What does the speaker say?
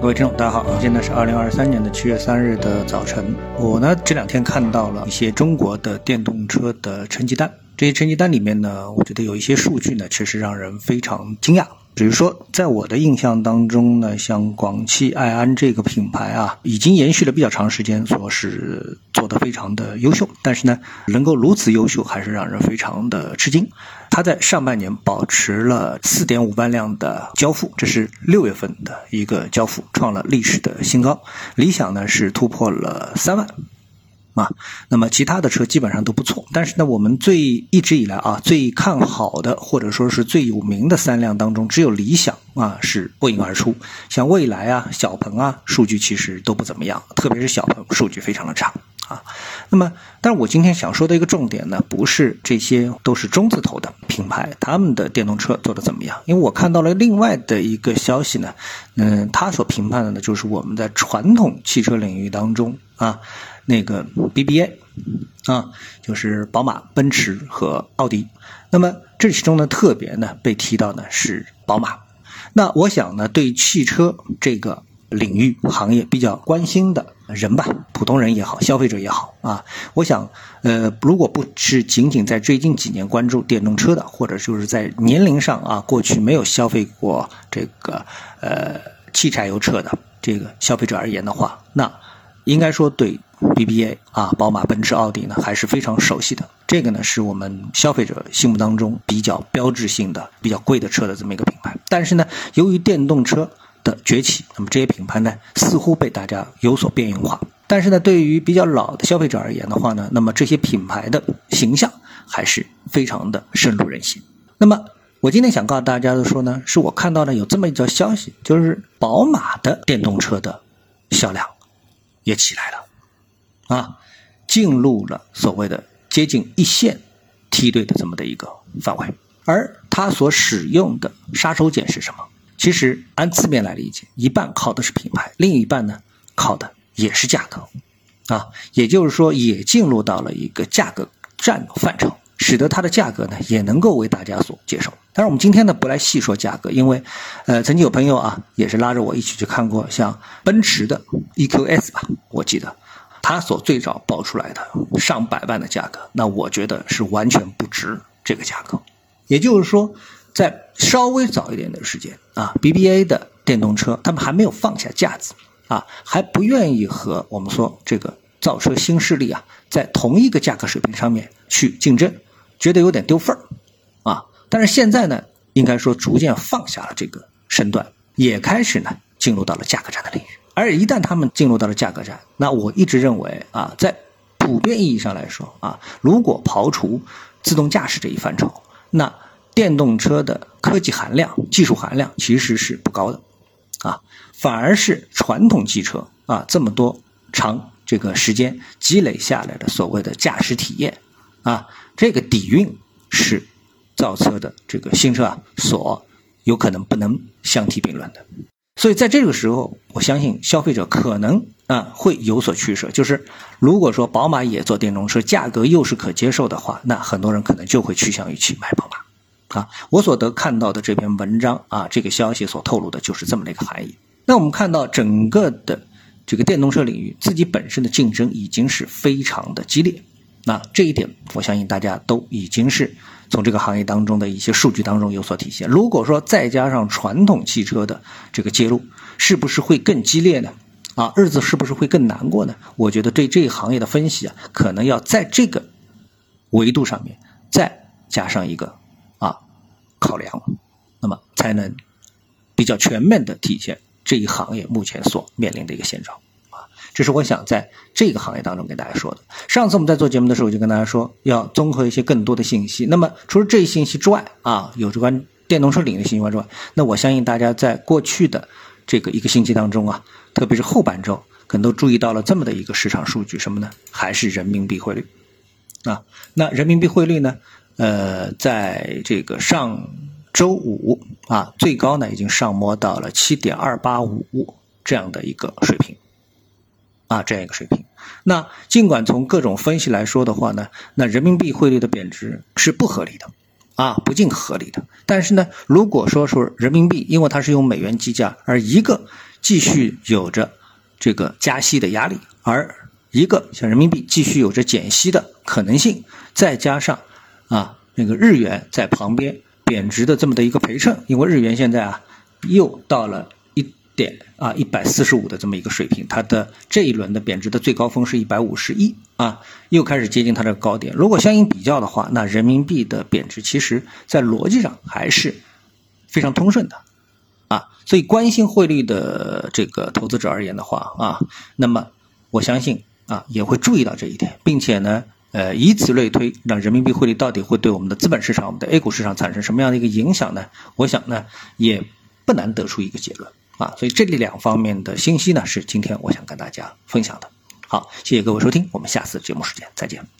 各位听众，大家好，现在是二零二三年的七月三日的早晨。我呢这两天看到了一些中国的电动车的成绩单，这些成绩单里面呢，我觉得有一些数据呢，确实让人非常惊讶。比如说，在我的印象当中呢，像广汽埃安这个品牌啊，已经延续了比较长时间，说是做得非常的优秀。但是呢，能够如此优秀，还是让人非常的吃惊。它在上半年保持了四点五万辆的交付，这是六月份的一个交付，创了历史的新高。理想呢是突破了三万。啊，那么其他的车基本上都不错，但是呢，我们最一直以来啊最看好的或者说是最有名的三辆当中，只有理想啊是脱颖而出，像蔚来啊、小鹏啊，数据其实都不怎么样，特别是小鹏数据非常的差啊。那么，但是我今天想说的一个重点呢，不是这些都是中字头的品牌，他们的电动车做的怎么样？因为我看到了另外的一个消息呢，嗯，他所评判的呢，就是我们在传统汽车领域当中啊。那个 BBA 啊，就是宝马、奔驰和奥迪。那么这其中呢，特别呢被提到呢是宝马。那我想呢，对汽车这个领域行业比较关心的人吧，普通人也好，消费者也好啊，我想呃，如果不是仅仅在最近几年关注电动车的，或者就是在年龄上啊，过去没有消费过这个呃汽柴油车的这个消费者而言的话，那应该说对。BBA 啊，宝马、奔驰、奥迪呢还是非常熟悉的。这个呢是我们消费者心目当中比较标志性的、比较贵的车的这么一个品牌。但是呢，由于电动车的崛起，那么这些品牌呢似乎被大家有所边缘化。但是呢，对于比较老的消费者而言的话呢，那么这些品牌的形象还是非常的深入人心。那么我今天想告诉大家的说呢，是我看到了有这么一条消息，就是宝马的电动车的销量也起来了。啊，进入了所谓的接近一线梯队的这么的一个范围，而它所使用的杀手锏是什么？其实按字面来理解，一半靠的是品牌，另一半呢靠的也是价格，啊，也就是说也进入到了一个价格战的范畴，使得它的价格呢也能够为大家所接受。但是我们今天呢不来细说价格，因为，呃，曾经有朋友啊也是拉着我一起去看过像奔驰的 EQS 吧，我记得。他所最早报出来的上百万的价格，那我觉得是完全不值这个价格。也就是说，在稍微早一点的时间啊，BBA 的电动车他们还没有放下架子啊，还不愿意和我们说这个造车新势力啊在同一个价格水平上面去竞争，觉得有点丢份儿啊。但是现在呢，应该说逐渐放下了这个身段，也开始呢进入到了价格战的领域。而一旦他们进入到了价格战，那我一直认为啊，在普遍意义上来说啊，如果刨除自动驾驶这一范畴，那电动车的科技含量、技术含量其实是不高的，啊，反而是传统汽车啊这么多长这个时间积累下来的所谓的驾驶体验啊，这个底蕴是造车的这个新车啊所有可能不能相提并论的。所以在这个时候，我相信消费者可能啊会有所取舍。就是如果说宝马也做电动车，价格又是可接受的话，那很多人可能就会趋向于去买宝马。啊，我所得看到的这篇文章啊，这个消息所透露的就是这么的一个含义。那我们看到整个的这个电动车领域，自己本身的竞争已经是非常的激烈。那这一点，我相信大家都已经是。从这个行业当中的一些数据当中有所体现。如果说再加上传统汽车的这个介入，是不是会更激烈呢？啊，日子是不是会更难过呢？我觉得对这一行业的分析啊，可能要在这个维度上面再加上一个啊考量，那么才能比较全面的体现这一行业目前所面临的一个现状。这是我想在这个行业当中跟大家说的。上次我们在做节目的时候，我就跟大家说要综合一些更多的信息。那么除了这一信息之外啊，有关电动车领域的信息之外，那我相信大家在过去的这个一个星期当中啊，特别是后半周，可能都注意到了这么的一个市场数据，什么呢？还是人民币汇率啊。那人民币汇率呢？呃，在这个上周五啊，最高呢已经上摸到了七点二八五这样的一个水平。啊，这样一个水平。那尽管从各种分析来说的话呢，那人民币汇率的贬值是不合理的，啊，不尽合理的。但是呢，如果说说人民币，因为它是用美元计价，而一个继续有着这个加息的压力，而一个像人民币继续有着减息的可能性，再加上啊那个日元在旁边贬值的这么的一个陪衬，因为日元现在啊又到了。点啊，一百四十五的这么一个水平，它的这一轮的贬值的最高峰是一百五十一啊，又开始接近它的高点。如果相应比较的话，那人民币的贬值其实在逻辑上还是非常通顺的啊。所以关心汇率的这个投资者而言的话啊，那么我相信啊也会注意到这一点，并且呢，呃，以此类推，让人民币汇率到底会对我们的资本市场、我们的 A 股市场产生什么样的一个影响呢？我想呢，也不难得出一个结论。啊，所以这里两方面的信息呢，是今天我想跟大家分享的。好，谢谢各位收听，我们下次节目时间再见。